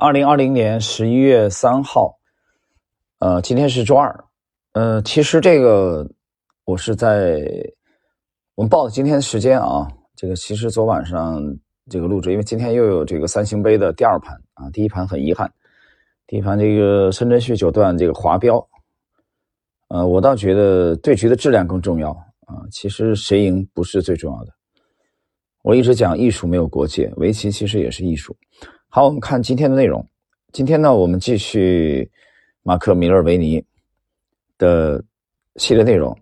二零二零年十一月三号，呃，今天是周二，呃，其实这个我是在我们报的今天的时间啊，这个其实昨晚上这个录制，因为今天又有这个三星杯的第二盘啊，第一盘很遗憾，第一盘这个深圳旭九段这个滑标，呃，我倒觉得对局的质量更重要啊，其实谁赢不是最重要的，我一直讲艺术没有国界，围棋其实也是艺术。好，我们看今天的内容。今天呢，我们继续马克·米勒维尼的系列内容。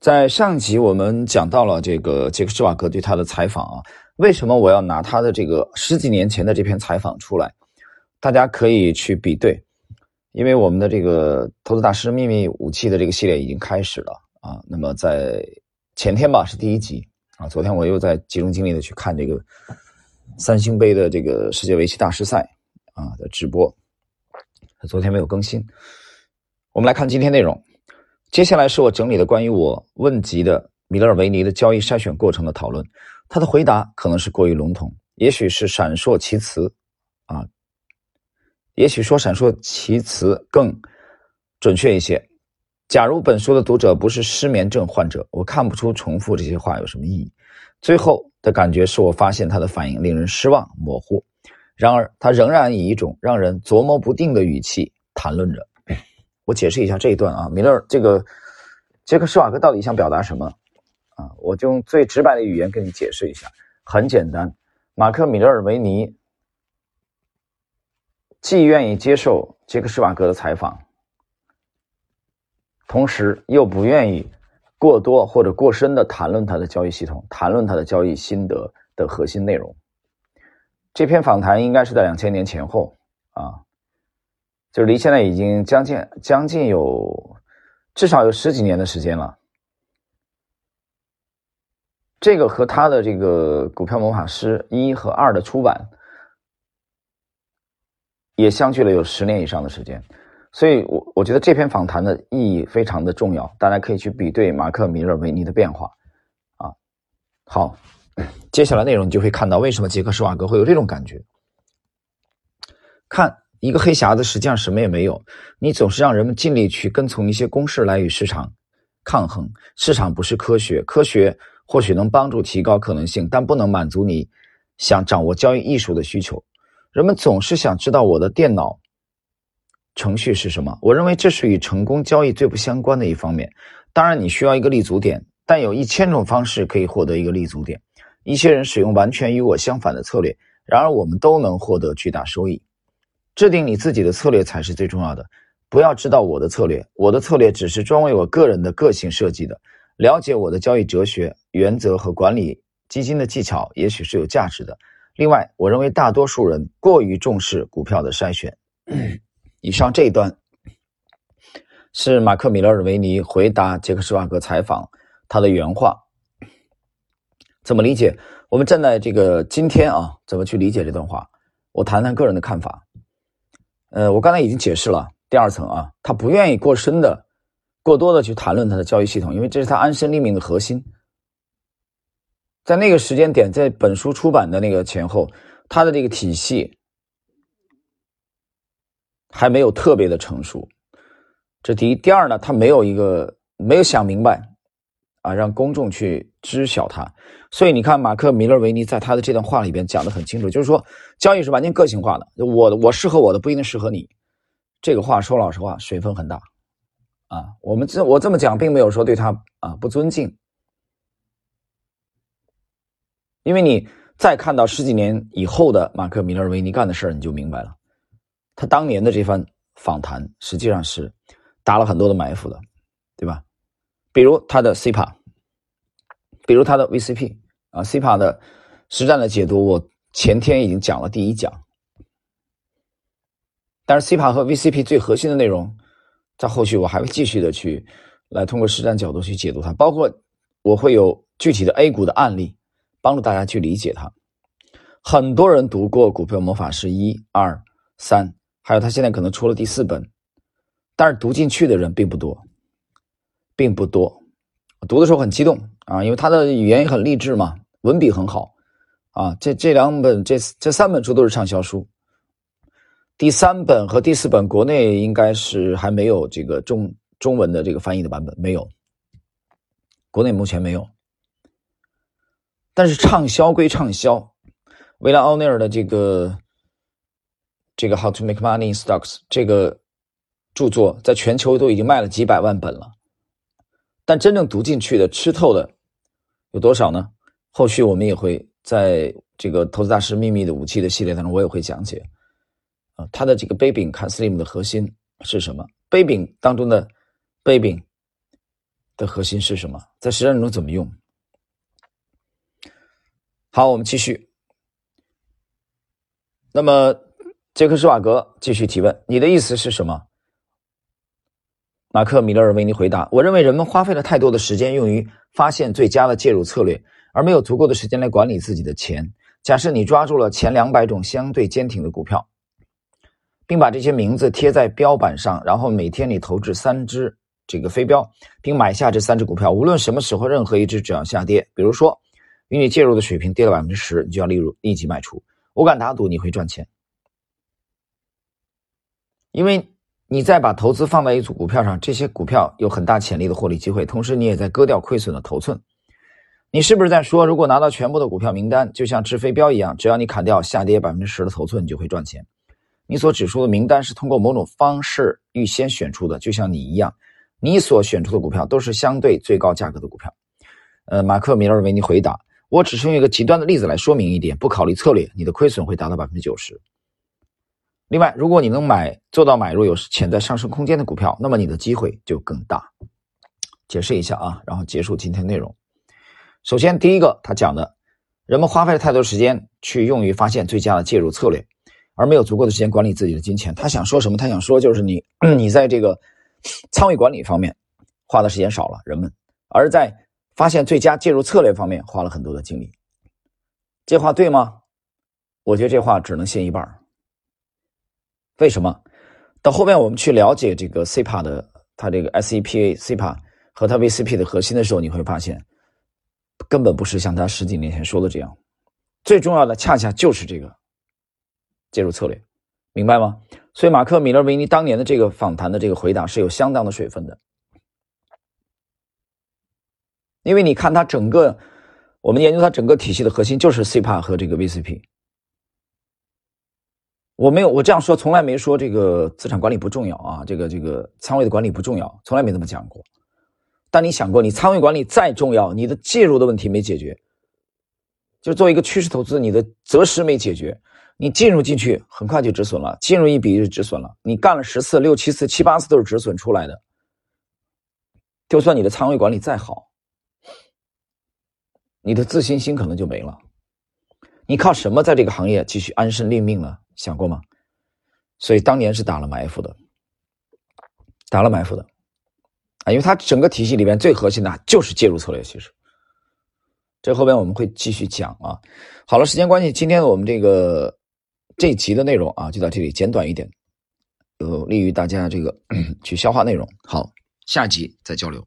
在上集我们讲到了这个杰克施瓦格对他的采访啊，为什么我要拿他的这个十几年前的这篇采访出来？大家可以去比对，因为我们的这个投资大师秘密武器的这个系列已经开始了啊。那么在前天吧是第一集啊，昨天我又在集中精力的去看这个。三星杯的这个世界围棋大师赛啊的直播，昨天没有更新。我们来看今天内容。接下来是我整理的关于我问及的米勒尔维尼的交易筛选过程的讨论。他的回答可能是过于笼统，也许是闪烁其词啊，也许说闪烁其词更准确一些。假如本书的读者不是失眠症患者，我看不出重复这些话有什么意义。最后。的感觉是我发现他的反应令人失望、模糊。然而，他仍然以一种让人琢磨不定的语气谈论着。我解释一下这一段啊，米勒这个杰克施瓦格到底想表达什么啊？我就用最直白的语言跟你解释一下。很简单，马克·米勒尔维尼既愿意接受杰克施瓦格的采访，同时又不愿意。过多或者过深的谈论他的交易系统，谈论他的交易心得的核心内容。这篇访谈应该是在两千年前后啊，就是离现在已经将近将近有至少有十几年的时间了。这个和他的这个《股票魔法师》一和二的出版也相距了有十年以上的时间。所以，我我觉得这篇访谈的意义非常的重要，大家可以去比对马克·米勒维尼的变化，啊，好，接下来内容你就会看到为什么杰克·施瓦格会有这种感觉。看一个黑匣子，实际上什么也没有，你总是让人们尽力去跟从一些公式来与市场抗衡，市场不是科学，科学或许能帮助提高可能性，但不能满足你想掌握交易艺术的需求。人们总是想知道我的电脑。程序是什么？我认为这是与成功交易最不相关的一方面。当然，你需要一个立足点，但有一千种方式可以获得一个立足点。一些人使用完全与我相反的策略，然而我们都能获得巨大收益。制定你自己的策略才是最重要的。不要知道我的策略，我的策略只是专为我个人的个性设计的。了解我的交易哲学、原则和管理基金的技巧，也许是有价值的。另外，我认为大多数人过于重视股票的筛选。以上这一段是马克·米勒尔维尼回答杰克·施瓦格采访他的原话。怎么理解？我们站在这个今天啊，怎么去理解这段话？我谈谈个人的看法。呃，我刚才已经解释了第二层啊，他不愿意过深的、过多的去谈论他的交易系统，因为这是他安身立命的核心。在那个时间点，在本书出版的那个前后，他的这个体系。还没有特别的成熟，这第一。第二呢，他没有一个没有想明白，啊，让公众去知晓他。所以你看，马克·米勒维尼在他的这段话里边讲的很清楚，就是说交易是完全个性化的，我我适合我的不一定适合你。这个话说老实话，水分很大，啊，我们这我这么讲，并没有说对他啊不尊敬，因为你再看到十几年以后的马克·米勒维尼干的事儿，你就明白了。他当年的这番访谈实际上是打了很多的埋伏的，对吧？比如他的 C 帕，比如他的 VCP 啊，C 帕的实战的解读，我前天已经讲了第一讲。但是 C 帕和 VCP 最核心的内容，在后续我还会继续的去来通过实战角度去解读它，包括我会有具体的 A 股的案例，帮助大家去理解它。很多人读过《股票魔法师》一二三。还有他现在可能出了第四本，但是读进去的人并不多，并不多。读的时候很激动啊，因为他的语言也很励志嘛，文笔很好啊。这这两本这这三本书都是畅销书，第三本和第四本国内应该是还没有这个中中文的这个翻译的版本，没有，国内目前没有。但是畅销归畅销，维拉奥内尔的这个这个《How to Make Money in Stocks》这个著作在全球都已经卖了几百万本了，但真正读进去的、吃透的有多少呢？后续我们也会在这个《投资大师秘密的武器》的系列当中，我也会讲解。啊，它的这个杯柄看 slim 的核心是什么？杯柄当中的杯柄的核心是什么？在实战中怎么用？好，我们继续。那么，杰克施瓦格继续提问：你的意思是什么？马克米勒尔为你回答：我认为人们花费了太多的时间用于发现最佳的介入策略，而没有足够的时间来管理自己的钱。假设你抓住了前两百种相对坚挺的股票。并把这些名字贴在标板上，然后每天你投掷三只这个飞镖，并买下这三只股票。无论什么时候，任何一只只要下跌，比如说与你介入的水平跌了百分之十，你就要立入立即卖出。我敢打赌你会赚钱，因为你在把投资放在一组股票上，这些股票有很大潜力的获利机会，同时你也在割掉亏损的头寸。你是不是在说，如果拿到全部的股票名单，就像掷飞镖一样，只要你砍掉下跌百分之十的头寸，你就会赚钱？你所指出的名单是通过某种方式预先选出的，就像你一样，你所选出的股票都是相对最高价格的股票。呃，马克·米勒维尼回答：“我只是用一个极端的例子来说明一点，不考虑策略，你的亏损会达到百分之九十。另外，如果你能买做到买入有潜在上升空间的股票，那么你的机会就更大。”解释一下啊，然后结束今天内容。首先，第一个他讲的，人们花费了太多时间去用于发现最佳的介入策略。而没有足够的时间管理自己的金钱。他想说什么？他想说就是你，你在这个仓位管理方面花的时间少了，人们而在发现最佳介入策略方面花了很多的精力。这话对吗？我觉得这话只能信一半。为什么？到后面我们去了解这个 CPA 的，它这个 SEPA CPA 和它 VCP 的核心的时候，你会发现根本不是像他十几年前说的这样。最重要的恰恰就是这个。介入策略，明白吗？所以马克·米勒维尼当年的这个访谈的这个回答是有相当的水分的，因为你看他整个，我们研究他整个体系的核心就是 CPA 和这个 VCP。我没有，我这样说从来没说这个资产管理不重要啊，这个这个仓位的管理不重要，从来没这么讲过。但你想过，你仓位管理再重要，你的介入的问题没解决，就作为一个趋势投资，你的择时没解决。你进入进去很快就止损了，进入一笔就止损了。你干了十次、六七次、七八次都是止损出来的。就算你的仓位管理再好，你的自信心可能就没了。你靠什么在这个行业继续安身立命呢？想过吗？所以当年是打了埋伏的，打了埋伏的啊！因为它整个体系里面最核心的就是介入策略。其实，这后边我们会继续讲啊。好了，时间关系，今天我们这个。这一集的内容啊，就到这里，简短一点，有利于大家这个 去消化内容。好，下集再交流。